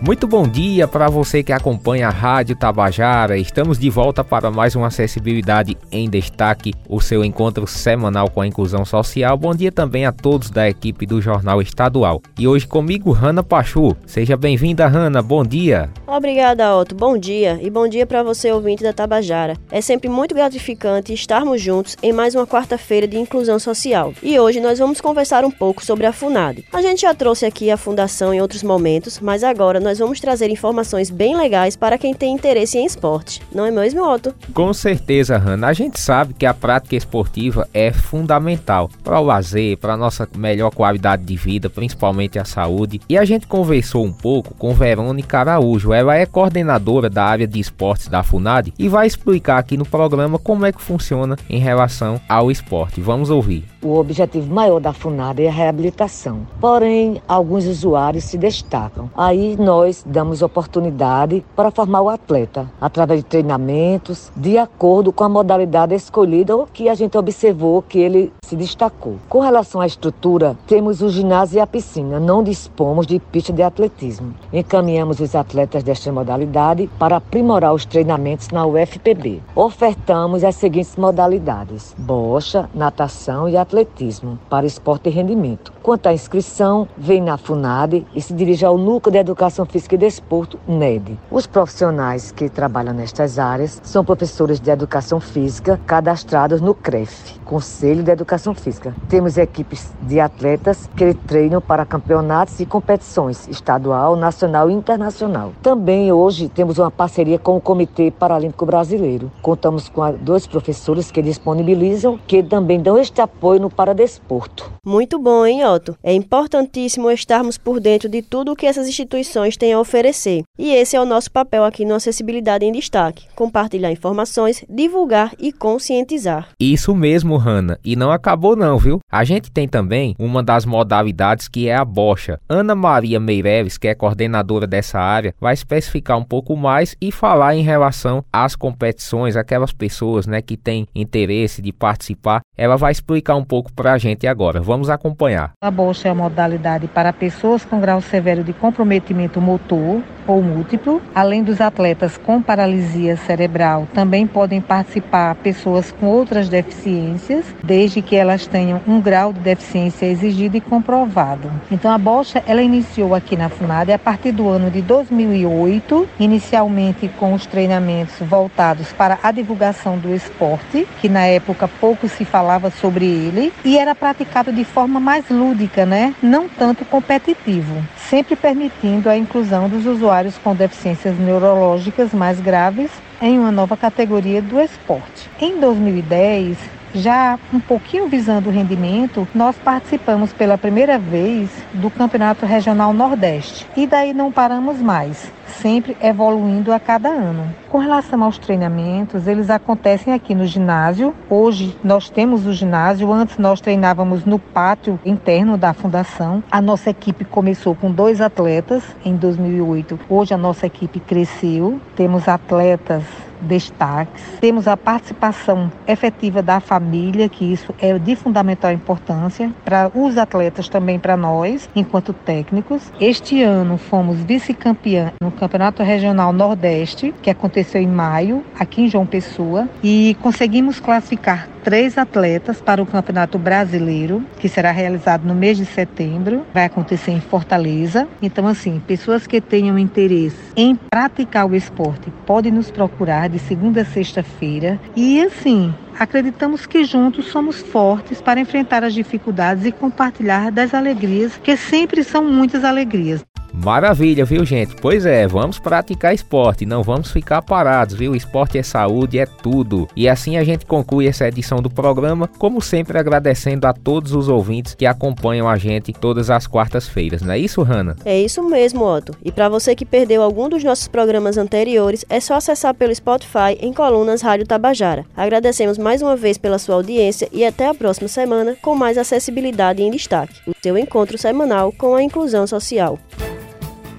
Muito bom dia para você que acompanha a Rádio Tabajara. Estamos de volta para mais uma Acessibilidade em Destaque, o seu encontro semanal com a inclusão social. Bom dia também a todos da equipe do Jornal Estadual. E hoje comigo, Rana Pachu. Seja bem-vinda, Rana. Bom dia. Obrigada, Otto. Bom dia e bom dia para você, ouvinte da Tabajara. É sempre muito gratificante estarmos juntos em mais uma quarta-feira de inclusão social. E hoje nós vamos conversar um pouco sobre a FUNAD. A gente já trouxe aqui a fundação em outros momentos, mas agora nós vamos trazer informações bem legais para quem tem interesse em esporte. Não é mesmo, Otto? Com certeza, Hanna. A gente sabe que a prática esportiva é fundamental para o lazer, para a nossa melhor qualidade de vida, principalmente a saúde. E a gente conversou um pouco com Verônica Araújo. Ela é coordenadora da área de esportes da FUNAD e vai explicar aqui no programa como é que funciona em relação ao esporte. Vamos ouvir. O objetivo maior da FUNAD é a reabilitação. Porém, alguns usuários se destacam. Aí nós damos oportunidade para formar o atleta através de treinamentos de acordo com a modalidade escolhida ou que a gente observou que ele se destacou. Com relação à estrutura, temos o ginásio e a piscina. Não dispomos de pista de atletismo. Encaminhamos os atletas desta modalidade para aprimorar os treinamentos na UFPB. Ofertamos as seguintes modalidades: bocha, natação e atletismo para esporte e rendimento. Quanto à inscrição, vem na FUNAD e se dirige ao Núcleo de Educação Física e Desporto, NED. Os profissionais que trabalham nestas áreas são professores de Educação Física cadastrados no CREF, Conselho de Educação Física. Temos equipes de atletas que treinam para campeonatos e competições estadual, nacional e internacional. Também hoje temos uma parceria com o Comitê Paralímpico Brasileiro. Contamos com dois professores que disponibilizam, que também dão este apoio no Paradesporto. Muito bom, hein, Otto? É importantíssimo estarmos por dentro de tudo o que essas instituições têm a oferecer. E esse é o nosso papel aqui no Acessibilidade em Destaque: compartilhar informações, divulgar e conscientizar. Isso mesmo, Hanna. E não acabou, não, viu? A gente tem também uma das modalidades que é a bocha. Ana Maria Meireles, que é coordenadora dessa área, vai especificar um pouco mais e falar em relação às competições, aquelas pessoas né, que têm interesse de participar. Ela vai explicar um pouco para a gente agora. Vamos acompanhar. A bolsa é uma modalidade para pessoas com grau severo de comprometimento motor ou múltiplo. Além dos atletas com paralisia cerebral, também podem participar pessoas com outras deficiências, desde que elas tenham um grau de deficiência exigido e comprovado. Então a bolsa ela iniciou aqui na FUNAD a partir do ano de 2008, inicialmente com os treinamentos voltados para a divulgação do esporte, que na época pouco se falava sobre ele, e era praticado de forma mais lúdica, né? Não tanto competitivo, sempre permitindo a inclusão dos usuários com deficiências neurológicas mais graves em uma nova categoria do esporte. Em 2010, já um pouquinho visando o rendimento, nós participamos pela primeira vez do Campeonato Regional Nordeste e daí não paramos mais, sempre evoluindo a cada ano. Com relação aos treinamentos, eles acontecem aqui no ginásio. Hoje nós temos o ginásio, antes nós treinávamos no pátio interno da fundação. A nossa equipe começou com dois atletas em 2008. Hoje a nossa equipe cresceu, temos atletas destaques. Temos a participação efetiva da família, que isso é de fundamental importância para os atletas também para nós, enquanto técnicos. Este ano fomos vice-campeã no Campeonato Regional Nordeste, que aconteceu em maio, aqui em João Pessoa, e conseguimos classificar três atletas para o Campeonato Brasileiro, que será realizado no mês de setembro, vai acontecer em Fortaleza. Então, assim, pessoas que tenham interesse em praticar o esporte podem nos procurar de segunda a sexta-feira. E, assim, acreditamos que juntos somos fortes para enfrentar as dificuldades e compartilhar das alegrias, que sempre são muitas alegrias. Maravilha, viu, gente? Pois é, vamos praticar esporte, não vamos ficar parados, viu? Esporte é saúde, é tudo. E assim a gente conclui essa edição do programa, como sempre agradecendo a todos os ouvintes que acompanham a gente todas as quartas-feiras, não é isso, Hanna? É isso mesmo, Otto. E para você que perdeu algum dos nossos programas anteriores, é só acessar pelo Spotify em colunas Rádio Tabajara. Agradecemos mais uma vez pela sua audiência e até a próxima semana com mais acessibilidade em destaque. O seu encontro semanal com a inclusão social.